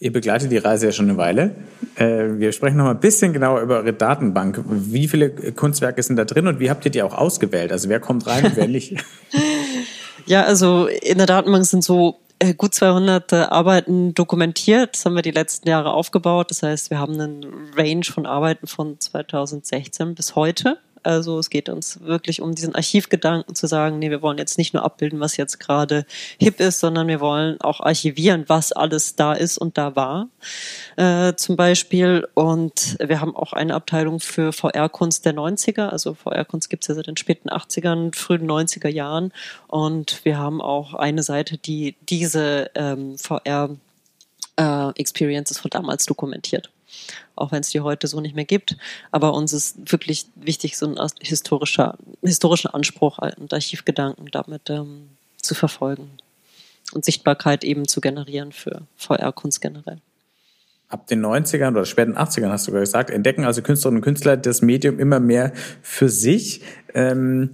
Ihr begleitet die Reise ja schon eine Weile. Äh, wir sprechen noch mal ein bisschen genauer über eure Datenbank. Wie viele Kunstwerke sind da drin und wie habt ihr die auch ausgewählt? Also wer kommt rein und wer nicht? Ja, also in der Datenbank sind so äh, gut 200 Arbeiten dokumentiert. Das haben wir die letzten Jahre aufgebaut. Das heißt, wir haben einen Range von Arbeiten von 2016 bis heute. Also es geht uns wirklich um diesen Archivgedanken zu sagen, nee, wir wollen jetzt nicht nur abbilden, was jetzt gerade hip ist, sondern wir wollen auch archivieren, was alles da ist und da war, äh, zum Beispiel. Und wir haben auch eine Abteilung für VR-Kunst der 90er. Also VR-Kunst gibt es ja seit den späten 80ern, frühen 90er Jahren. Und wir haben auch eine Seite, die diese ähm, VR äh, von damals dokumentiert auch wenn es die heute so nicht mehr gibt. Aber uns ist wirklich wichtig, so einen historischer, historischen Anspruch und Archivgedanken damit ähm, zu verfolgen und Sichtbarkeit eben zu generieren für VR-Kunst generell. Ab den 90ern oder späten 80ern hast du gesagt, entdecken also Künstlerinnen und Künstler das Medium immer mehr für sich. Ähm,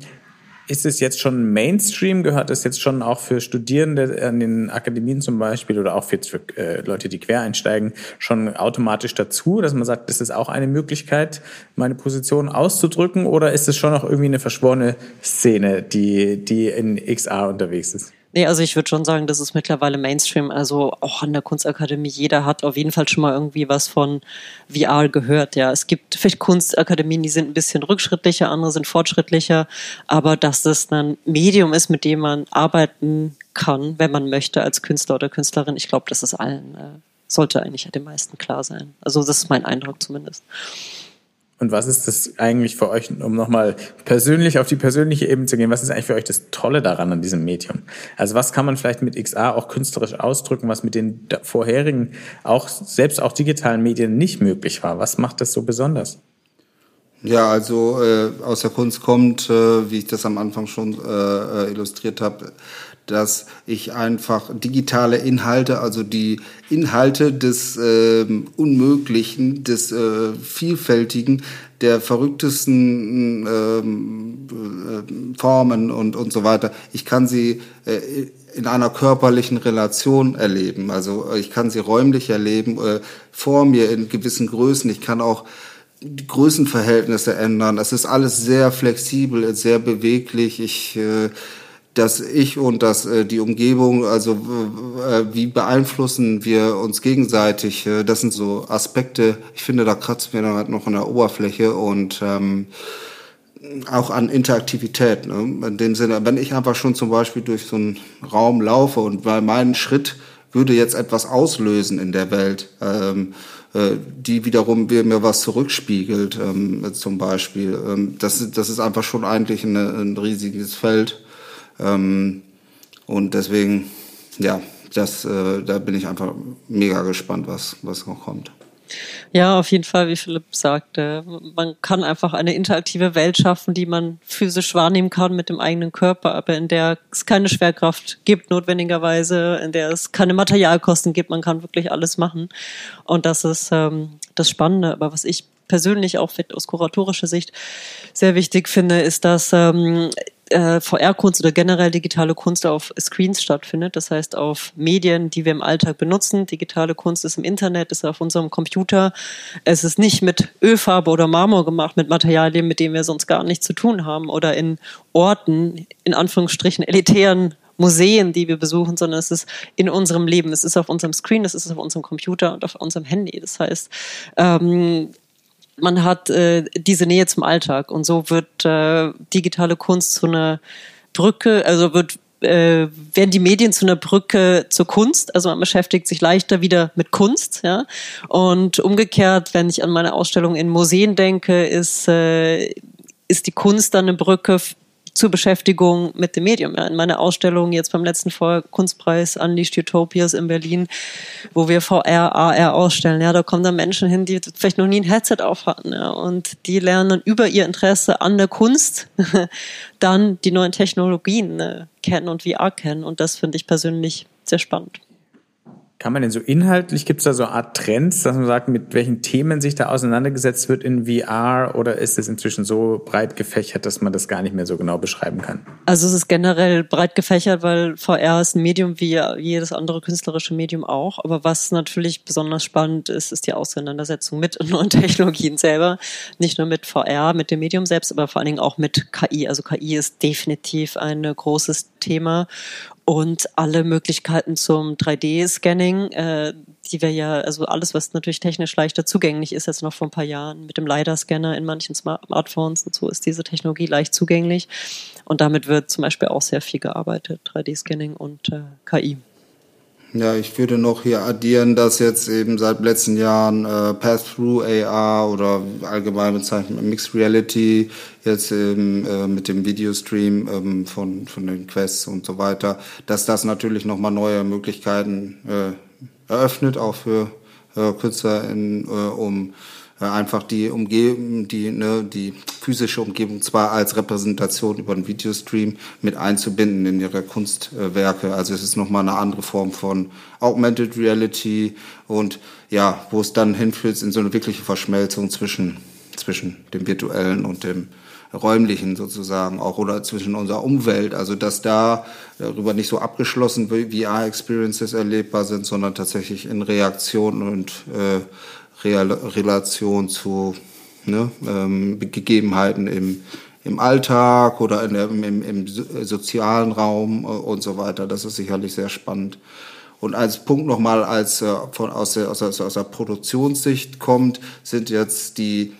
ist es jetzt schon Mainstream? Gehört es jetzt schon auch für Studierende an den Akademien zum Beispiel oder auch für, äh, Leute, die quer einsteigen, schon automatisch dazu, dass man sagt, das ist auch eine Möglichkeit, meine Position auszudrücken? Oder ist es schon noch irgendwie eine verschworene Szene, die, die in XR unterwegs ist? Nee, also ich würde schon sagen, das ist mittlerweile Mainstream. Also auch an der Kunstakademie, jeder hat auf jeden Fall schon mal irgendwie was von VR gehört. Ja, es gibt vielleicht Kunstakademien, die sind ein bisschen rückschrittlicher, andere sind fortschrittlicher, aber dass das ein Medium ist, mit dem man arbeiten kann, wenn man möchte als Künstler oder Künstlerin, ich glaube, das ist allen, äh, sollte eigentlich den meisten klar sein. Also das ist mein Eindruck zumindest. Und was ist das eigentlich für euch, um nochmal persönlich auf die persönliche Ebene zu gehen, was ist eigentlich für euch das Tolle daran an diesem Medium? Also was kann man vielleicht mit XA auch künstlerisch ausdrücken, was mit den vorherigen, auch selbst auch digitalen Medien nicht möglich war? Was macht das so besonders? Ja, also äh, aus der Kunst kommt, äh, wie ich das am Anfang schon äh, äh illustriert habe, dass ich einfach digitale Inhalte, also die Inhalte des äh, Unmöglichen, des äh, Vielfältigen, der verrücktesten ähm, äh, Formen und, und so weiter, ich kann sie äh, in einer körperlichen Relation erleben. Also ich kann sie räumlich erleben, äh, vor mir in gewissen Größen. Ich kann auch die Größenverhältnisse ändern. Es ist alles sehr flexibel, sehr beweglich. Ich äh, dass ich und dass äh, die Umgebung, also äh, wie beeinflussen wir uns gegenseitig, äh, das sind so Aspekte, ich finde, da kratzt mir dann halt noch an der Oberfläche und ähm, auch an Interaktivität. Ne? In dem Sinne, wenn ich einfach schon zum Beispiel durch so einen Raum laufe und bei meinem Schritt würde jetzt etwas auslösen in der Welt, ähm, äh, die wiederum mir was zurückspiegelt, ähm, zum Beispiel. Ähm, das, das ist einfach schon eigentlich eine, ein riesiges Feld. Ähm, und deswegen, ja, das, äh, da bin ich einfach mega gespannt, was, was noch kommt. Ja, auf jeden Fall, wie Philipp sagte. Man kann einfach eine interaktive Welt schaffen, die man physisch wahrnehmen kann mit dem eigenen Körper, aber in der es keine Schwerkraft gibt, notwendigerweise, in der es keine Materialkosten gibt. Man kann wirklich alles machen. Und das ist ähm, das Spannende. Aber was ich persönlich auch aus kuratorischer Sicht sehr wichtig finde, ist, dass ähm, äh, VR-Kunst oder generell digitale Kunst auf Screens stattfindet. Das heißt auf Medien, die wir im Alltag benutzen. Digitale Kunst ist im Internet, ist auf unserem Computer. Es ist nicht mit Ölfarbe oder Marmor gemacht, mit Materialien, mit denen wir sonst gar nichts zu tun haben oder in Orten, in Anführungsstrichen elitären Museen, die wir besuchen, sondern es ist in unserem Leben. Es ist auf unserem Screen, es ist auf unserem Computer und auf unserem Handy. Das heißt, ähm, man hat äh, diese Nähe zum Alltag und so wird äh, digitale Kunst zu einer Brücke, also wird äh, werden die Medien zu einer Brücke zur Kunst. Also man beschäftigt sich leichter wieder mit Kunst, ja. Und umgekehrt, wenn ich an meine Ausstellung in Museen denke, ist äh, ist die Kunst dann eine Brücke zur Beschäftigung mit dem Medium. In meiner Ausstellung jetzt beim letzten Kunstpreis Unleashed Utopias in Berlin, wo wir VR, AR ausstellen, ja, da kommen dann Menschen hin, die vielleicht noch nie ein Headset auf hatten, ja, und die lernen dann über ihr Interesse an der Kunst dann die neuen Technologien ne, kennen und VR kennen und das finde ich persönlich sehr spannend. Kann man denn so inhaltlich, gibt es da so eine Art Trends, dass man sagt, mit welchen Themen sich da auseinandergesetzt wird in VR oder ist es inzwischen so breit gefächert, dass man das gar nicht mehr so genau beschreiben kann? Also es ist generell breit gefächert, weil VR ist ein Medium wie jedes andere künstlerische Medium auch. Aber was natürlich besonders spannend ist, ist die Auseinandersetzung mit neuen Technologien selber. Nicht nur mit VR, mit dem Medium selbst, aber vor allen Dingen auch mit KI. Also KI ist definitiv ein großes Thema und alle Möglichkeiten zum 3D-Scanning, äh, die wir ja, also alles, was natürlich technisch leichter zugänglich ist, jetzt noch vor ein paar Jahren mit dem LiDAR-Scanner in manchen Smartphones und so ist diese Technologie leicht zugänglich. Und damit wird zum Beispiel auch sehr viel gearbeitet, 3D-Scanning und äh, KI. Ja, ich würde noch hier addieren, dass jetzt eben seit letzten Jahren äh, Pass-Through AR oder allgemein bezeichnet Mixed Reality jetzt eben äh, mit dem Videostream ähm, von, von den Quests und so weiter, dass das natürlich nochmal neue Möglichkeiten äh, eröffnet, auch für äh, Künstler, in, äh, um einfach die Umgebung, die, ne, die physische Umgebung zwar als Repräsentation über einen Videostream mit einzubinden in ihre Kunstwerke. Also es ist nochmal eine andere Form von Augmented Reality und ja, wo es dann hinführt in so eine wirkliche Verschmelzung zwischen, zwischen dem virtuellen und dem räumlichen sozusagen auch oder zwischen unserer Umwelt, also dass da darüber nicht so abgeschlossen VR-Experiences erlebbar sind, sondern tatsächlich in Reaktion und äh, Relation zu ne, ähm, Gegebenheiten im, im Alltag oder in der, im, im, sozialen Raum äh, und so weiter. Das ist sicherlich sehr spannend. Und als Punkt nochmal, als äh, von, aus, der, aus, der, aus der Produktionssicht kommt, sind jetzt die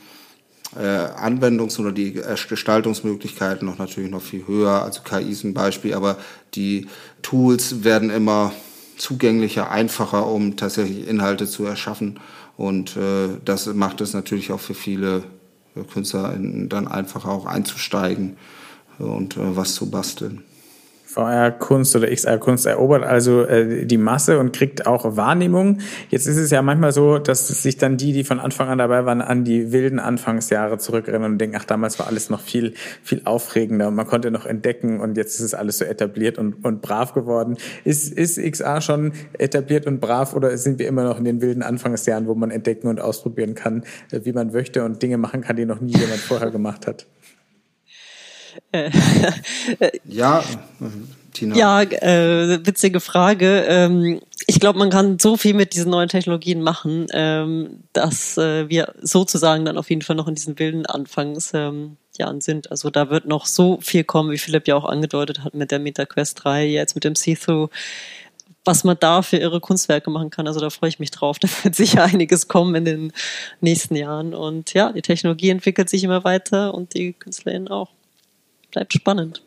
äh, Anwendungs- oder die Gestaltungsmöglichkeiten noch natürlich noch viel höher. Also KI ist ein Beispiel, aber die Tools werden immer zugänglicher, einfacher, um tatsächlich Inhalte zu erschaffen. Und äh, das macht es natürlich auch für viele Künstler dann einfacher auch einzusteigen und äh, was zu basteln. VR-Kunst oder XR-Kunst erobert also äh, die Masse und kriegt auch Wahrnehmung. Jetzt ist es ja manchmal so, dass sich dann die, die von Anfang an dabei waren, an die wilden Anfangsjahre zurückerinnern und denken, ach, damals war alles noch viel, viel aufregender und man konnte noch entdecken und jetzt ist es alles so etabliert und, und brav geworden. Ist, ist XR schon etabliert und brav oder sind wir immer noch in den wilden Anfangsjahren, wo man entdecken und ausprobieren kann, äh, wie man möchte und Dinge machen kann, die noch nie jemand vorher gemacht hat? Äh, ja, Tina. Ja, äh, witzige Frage. Ähm, ich glaube, man kann so viel mit diesen neuen Technologien machen, ähm, dass äh, wir sozusagen dann auf jeden Fall noch in diesen wilden Anfangsjahren ähm, sind. Also da wird noch so viel kommen, wie Philipp ja auch angedeutet hat mit der MetaQuest 3, jetzt mit dem See-Through was man da für ihre Kunstwerke machen kann. Also da freue ich mich drauf. Da wird sicher einiges kommen in den nächsten Jahren. Und ja, die Technologie entwickelt sich immer weiter und die KünstlerInnen auch bleibt spannend.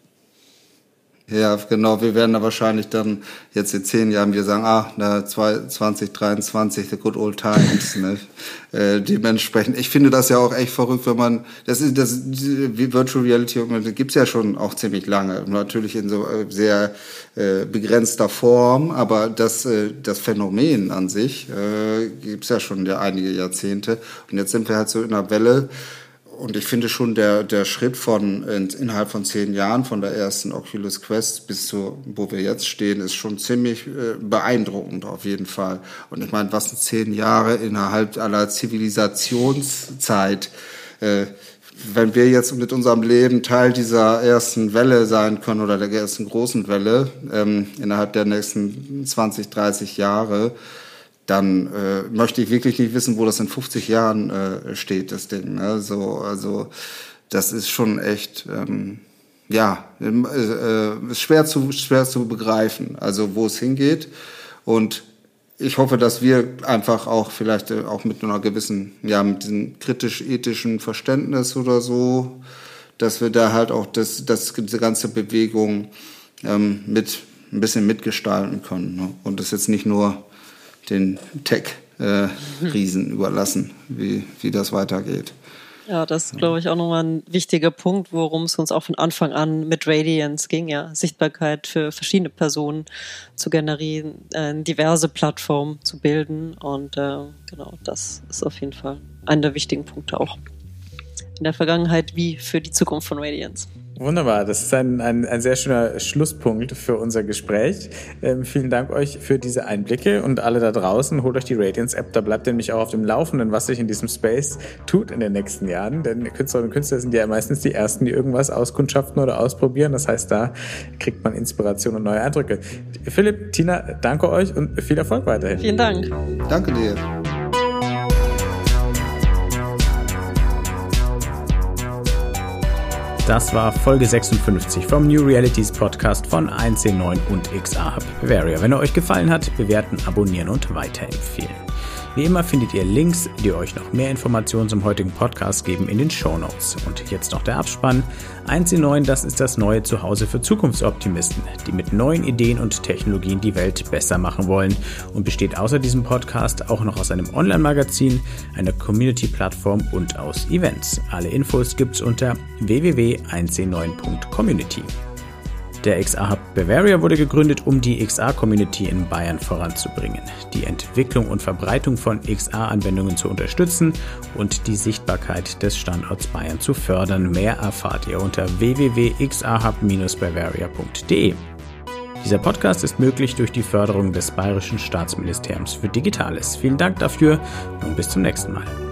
Ja, genau. Wir werden da wahrscheinlich dann jetzt in zehn Jahren wir sagen, ah, na, 2023, the good old times. ne? äh, dementsprechend, ich finde das ja auch echt verrückt, wenn man, das ist das Virtual Reality gibt's ja schon auch ziemlich lange, natürlich in so äh, sehr äh, begrenzter Form, aber das, äh, das Phänomen an sich äh, gibt's ja schon ja einige Jahrzehnte. Und jetzt sind wir halt so in einer Welle, und ich finde schon der, der Schritt von innerhalb von zehn Jahren von der ersten Oculus Quest bis zu wo wir jetzt stehen, ist schon ziemlich äh, beeindruckend auf jeden Fall. Und ich meine, was sind zehn Jahre innerhalb aller Zivilisationszeit? Äh, wenn wir jetzt mit unserem Leben Teil dieser ersten Welle sein können oder der ersten großen Welle ähm, innerhalb der nächsten 20, 30 Jahre, dann äh, möchte ich wirklich nicht wissen, wo das in 50 Jahren äh, steht, das Ding. Ne? So, also das ist schon echt, ähm, ja, äh, äh, ist schwer zu, schwer zu begreifen, also wo es hingeht. Und ich hoffe, dass wir einfach auch vielleicht äh, auch mit einer gewissen, ja, mit diesem kritisch-ethischen Verständnis oder so, dass wir da halt auch das, das diese ganze Bewegung ähm, mit ein bisschen mitgestalten können. Ne? Und das jetzt nicht nur den Tech-Riesen äh, überlassen, wie, wie das weitergeht. Ja, das ist, glaube ich, auch nochmal ein wichtiger Punkt, worum es uns auch von Anfang an mit Radiance ging, ja. Sichtbarkeit für verschiedene Personen zu generieren, äh, diverse Plattformen zu bilden. Und äh, genau, das ist auf jeden Fall einer der wichtigen Punkte auch in der Vergangenheit wie für die Zukunft von Radiance. Wunderbar, das ist ein, ein, ein sehr schöner Schlusspunkt für unser Gespräch. Ähm, vielen Dank euch für diese Einblicke und alle da draußen, holt euch die Radiance-App, da bleibt ihr nämlich auch auf dem Laufenden, was sich in diesem Space tut in den nächsten Jahren, denn Künstlerinnen und Künstler sind ja meistens die Ersten, die irgendwas auskundschaften oder ausprobieren, das heißt, da kriegt man Inspiration und neue Eindrücke. Philipp, Tina, danke euch und viel Erfolg weiterhin. Vielen Dank. Danke dir. Das war Folge 56 vom New Realities Podcast von 1C9 und XA Hub Bavaria. Wenn er euch gefallen hat, bewerten, abonnieren und weiterempfehlen. Wie immer findet ihr Links, die euch noch mehr Informationen zum heutigen Podcast geben, in den Show Notes. Und jetzt noch der Abspann. 1C9, das ist das neue Zuhause für Zukunftsoptimisten, die mit neuen Ideen und Technologien die Welt besser machen wollen und besteht außer diesem Podcast auch noch aus einem Online-Magazin, einer Community-Plattform und aus Events. Alle Infos gibt's unter www.1c9.community. Der XA Hub Bavaria wurde gegründet, um die XA-Community in Bayern voranzubringen, die Entwicklung und Verbreitung von XA-Anwendungen zu unterstützen und die Sichtbarkeit des Standorts Bayern zu fördern. Mehr erfahrt ihr unter www.xahub-bavaria.de. Dieser Podcast ist möglich durch die Förderung des Bayerischen Staatsministeriums für Digitales. Vielen Dank dafür und bis zum nächsten Mal.